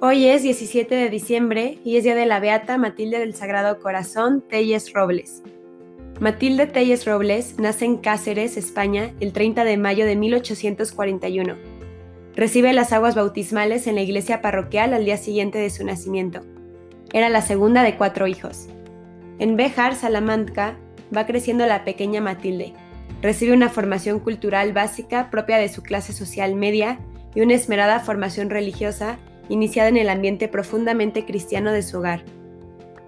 Hoy es 17 de diciembre y es día de la Beata Matilde del Sagrado Corazón Telles Robles. Matilde Telles Robles nace en Cáceres, España, el 30 de mayo de 1841. Recibe las aguas bautismales en la iglesia parroquial al día siguiente de su nacimiento. Era la segunda de cuatro hijos. En Béjar, Salamanca, va creciendo la pequeña Matilde. Recibe una formación cultural básica propia de su clase social media y una esmerada formación religiosa iniciada en el ambiente profundamente cristiano de su hogar.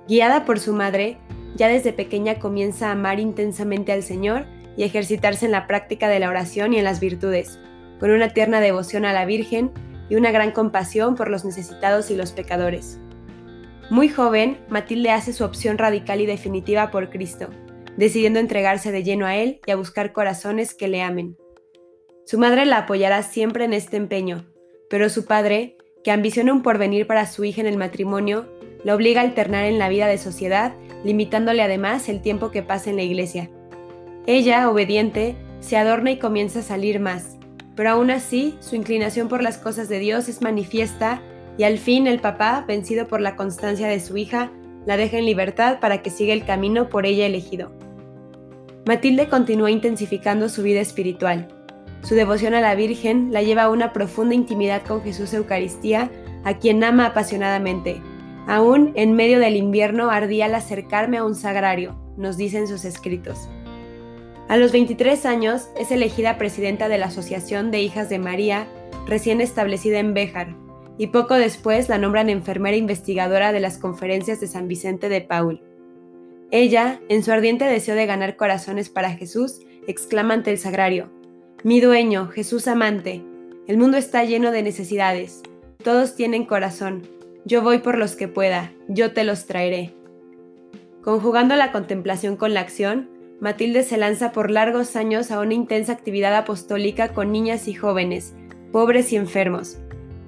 Guiada por su madre, ya desde pequeña comienza a amar intensamente al Señor y ejercitarse en la práctica de la oración y en las virtudes, con una tierna devoción a la Virgen y una gran compasión por los necesitados y los pecadores. Muy joven, Matilde hace su opción radical y definitiva por Cristo, decidiendo entregarse de lleno a Él y a buscar corazones que le amen. Su madre la apoyará siempre en este empeño, pero su padre, que ambiciona un porvenir para su hija en el matrimonio, la obliga a alternar en la vida de sociedad, limitándole además el tiempo que pasa en la iglesia. Ella, obediente, se adorna y comienza a salir más, pero aún así su inclinación por las cosas de Dios es manifiesta y al fin el papá, vencido por la constancia de su hija, la deja en libertad para que siga el camino por ella elegido. Matilde continúa intensificando su vida espiritual. Su devoción a la Virgen la lleva a una profunda intimidad con Jesús Eucaristía, a quien ama apasionadamente. Aún en medio del invierno ardía al acercarme a un sagrario, nos dicen sus escritos. A los 23 años es elegida presidenta de la Asociación de Hijas de María, recién establecida en Béjar, y poco después la nombran enfermera investigadora de las conferencias de San Vicente de Paul. Ella, en su ardiente deseo de ganar corazones para Jesús, exclama ante el sagrario, Mi dueño, Jesús amante, el mundo está lleno de necesidades, todos tienen corazón, yo voy por los que pueda, yo te los traeré. Conjugando la contemplación con la acción, Matilde se lanza por largos años a una intensa actividad apostólica con niñas y jóvenes, pobres y enfermos.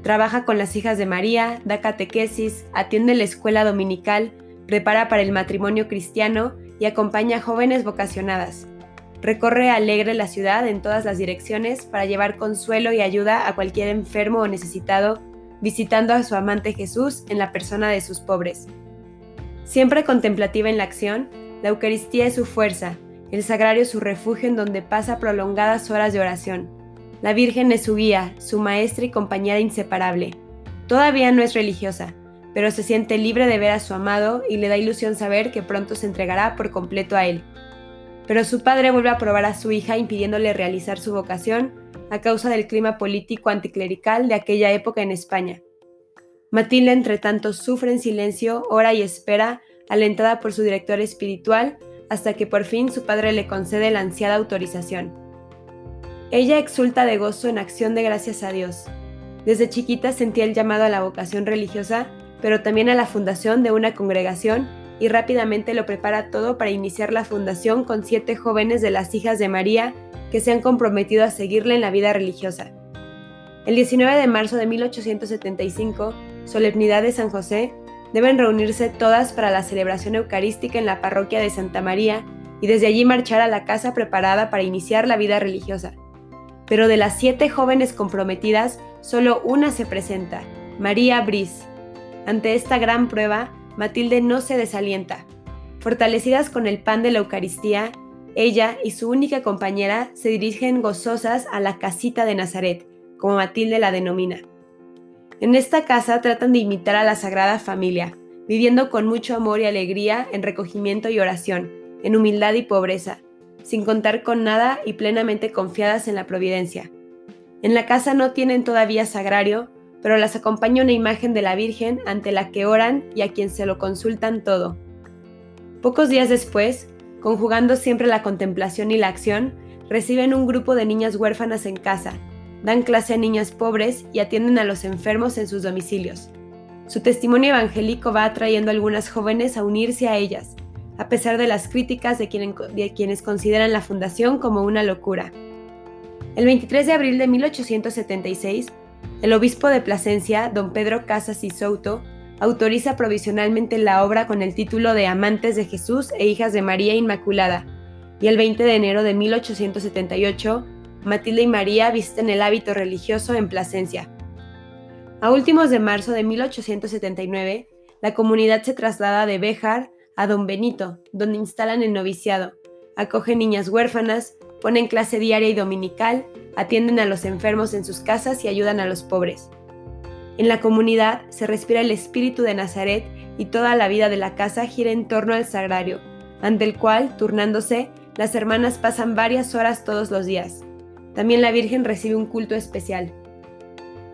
Trabaja con las hijas de María, da catequesis, atiende la escuela dominical, prepara para el matrimonio cristiano y acompaña a jóvenes vocacionadas. Recorre alegre la ciudad en todas las direcciones para llevar consuelo y ayuda a cualquier enfermo o necesitado, visitando a su amante Jesús en la persona de sus pobres. Siempre contemplativa en la acción, la Eucaristía es su fuerza, el sagrario su refugio en donde pasa prolongadas horas de oración. La Virgen es su guía, su maestra y compañera inseparable. Todavía no es religiosa, pero se siente libre de ver a su amado y le da ilusión saber que pronto se entregará por completo a él. Pero su padre vuelve a probar a su hija impidiéndole realizar su vocación a causa del clima político anticlerical de aquella época en España. Matilde, entre tanto, sufre en silencio, ora y espera, alentada por su director espiritual, hasta que por fin su padre le concede la ansiada autorización. Ella exulta de gozo en acción de gracias a Dios. Desde chiquita sentía el llamado a la vocación religiosa pero también a la fundación de una congregación y rápidamente lo prepara todo para iniciar la fundación con siete jóvenes de las hijas de María que se han comprometido a seguirle en la vida religiosa. El 19 de marzo de 1875, solemnidad de San José, deben reunirse todas para la celebración eucarística en la parroquia de Santa María y desde allí marchar a la casa preparada para iniciar la vida religiosa. Pero de las siete jóvenes comprometidas, solo una se presenta, María Brice, ante esta gran prueba, Matilde no se desalienta. Fortalecidas con el pan de la Eucaristía, ella y su única compañera se dirigen gozosas a la casita de Nazaret, como Matilde la denomina. En esta casa tratan de imitar a la Sagrada Familia, viviendo con mucho amor y alegría en recogimiento y oración, en humildad y pobreza, sin contar con nada y plenamente confiadas en la providencia. En la casa no tienen todavía sagrario, pero las acompaña una imagen de la Virgen ante la que oran y a quien se lo consultan todo. Pocos días después, conjugando siempre la contemplación y la acción, reciben un grupo de niñas huérfanas en casa, dan clase a niñas pobres y atienden a los enfermos en sus domicilios. Su testimonio evangélico va atrayendo a algunas jóvenes a unirse a ellas, a pesar de las críticas de, quienes consideran la fundación como una locura. El 23 de abril de 1876, el obispo de Plasencia, don Pedro Casas y Souto, autoriza provisionalmente la obra con el título de Amantes de Jesús e Hijas de María Inmaculada, y el 20 de enero de 1878, Matilde y María visten el hábito religioso en Plasencia. A últimos de marzo de 1879, la comunidad se traslada de Béjar a Don Benito, donde instalan el noviciado, acogen niñas huérfanas, ponen clase diaria y dominical, atienden a los enfermos en sus casas y ayudan a los pobres. En la comunidad se respira el espíritu de Nazaret y toda la vida de la casa gira en torno al sagrario, ante el cual, turnándose, las hermanas pasan varias horas todos los días. También la Virgen recibe un culto especial.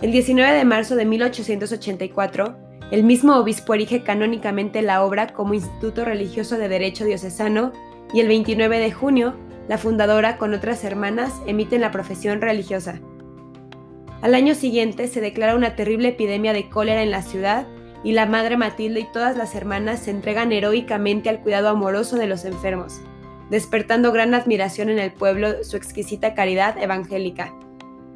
El 19 de marzo de 1884, el mismo obispo erige canónicamente la obra como Instituto Religioso de Derecho Diocesano y el 29 de junio, la fundadora con otras hermanas emiten la profesión religiosa. Al año siguiente se declara una terrible epidemia de cólera en la ciudad y la Madre Matilde y todas las hermanas se entregan heroicamente al cuidado amoroso de los enfermos, despertando gran admiración en el pueblo su exquisita caridad evangélica.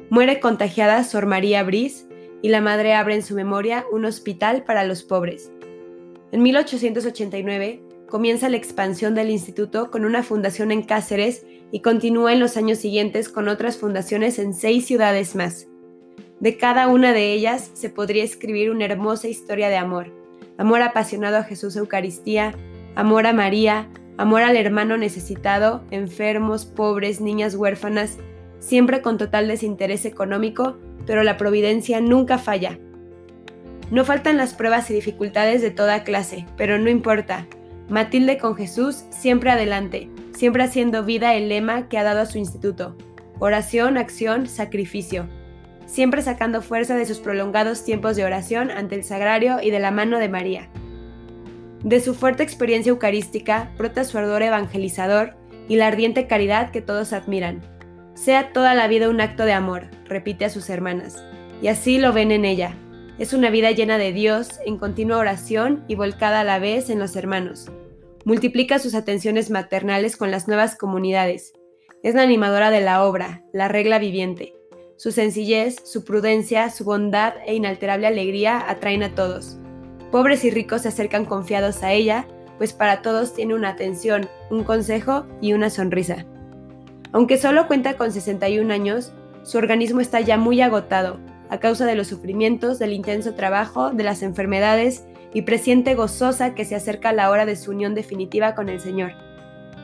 Muere contagiada Sor María Brice y la madre abre en su memoria un hospital para los pobres. En 1889 comienza la expansión del instituto con una fundación en Cáceres y continúa en los años siguientes con otras fundaciones en seis ciudades más. De cada una de ellas se podría escribir una hermosa historia de amor. Amor apasionado a Jesús Eucaristía, amor a María, amor al hermano necesitado, enfermos, pobres, niñas huérfanas, siempre con total desinterés económico, pero la providencia nunca falla. No faltan las pruebas y dificultades de toda clase, pero no importa, Matilde con Jesús siempre adelante, siempre haciendo vida el lema que ha dado a su instituto. Oración, acción, sacrificio. Siempre sacando fuerza de sus prolongados tiempos de oración ante el sagrario y de la mano de María. De su fuerte experiencia eucarística brota su ardor evangelizador y la ardiente caridad que todos admiran. Sea toda la vida un acto de amor, repite a sus hermanas, y así lo ven en ella, es una vida llena de Dios, en continua oración y volcada a la vez en los hermanos. Multiplica sus atenciones maternales con las nuevas comunidades. Es la animadora de la obra, la regla viviente. Su sencillez, su prudencia, su bondad e inalterable alegría atraen a todos. Pobres y ricos se acercan confiados a ella, pues para todos tiene una atención, un consejo y una sonrisa. Aunque solo cuenta con 61 años, su organismo está ya muy agotado, a causa de los sufrimientos, del intenso trabajo, de las enfermedades, y presiente gozosa que se acerca la hora de su unión definitiva con el Señor.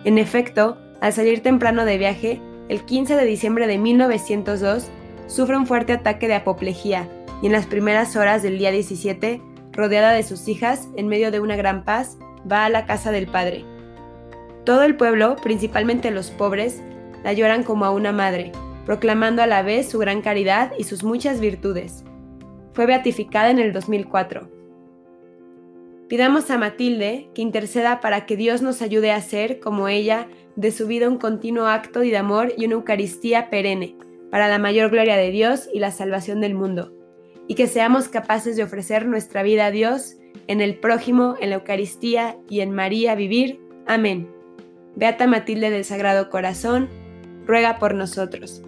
En efecto, al salir temprano de viaje, el 15 de diciembre de 1902, sufre un fuerte ataque de apoplejía y en las primeras horas del día 17, rodeada de sus hijas, en medio de una gran paz, va a la casa del Padre. Todo el pueblo, principalmente los pobres, la lloran como a una madre, proclamando a la vez su gran caridad y sus muchas virtudes. Fue beatificada en el 2004. Pidamos a Matilde que interceda para que Dios nos ayude a hacer, como ella, de su vida un continuo acto de amor y una Eucaristía perenne, para la mayor gloria de Dios y la salvación del mundo, y que seamos capaces de ofrecer nuestra vida a Dios, en el prójimo, en la Eucaristía y en María vivir. Amén. Beata Matilde del Sagrado Corazón, ruega por nosotros.